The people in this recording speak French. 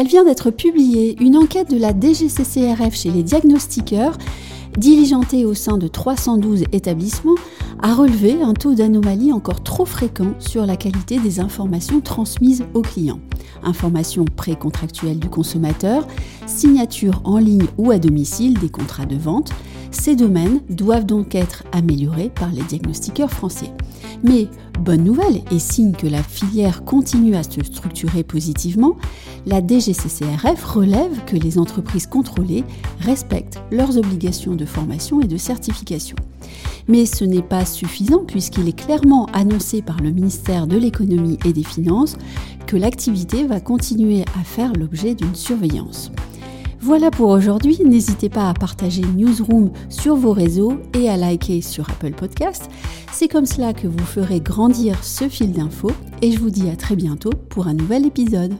Elle vient d'être publiée, une enquête de la DGCCRF chez les diagnostiqueurs, diligentée au sein de 312 établissements, a relevé un taux d'anomalie encore trop fréquent sur la qualité des informations transmises aux clients. Informations précontractuelles du consommateur, signature en ligne ou à domicile des contrats de vente, ces domaines doivent donc être améliorés par les diagnostiqueurs français. Mais bonne nouvelle et signe que la filière continue à se structurer positivement, la DGCCRF relève que les entreprises contrôlées respectent leurs obligations de formation et de certification. Mais ce n'est pas suffisant puisqu'il est clairement annoncé par le ministère de l'économie et des finances que l'activité va continuer à faire l'objet d'une surveillance. Voilà pour aujourd'hui. N'hésitez pas à partager Newsroom sur vos réseaux et à liker sur Apple Podcast. C'est comme cela que vous ferez grandir ce fil d'infos et je vous dis à très bientôt pour un nouvel épisode.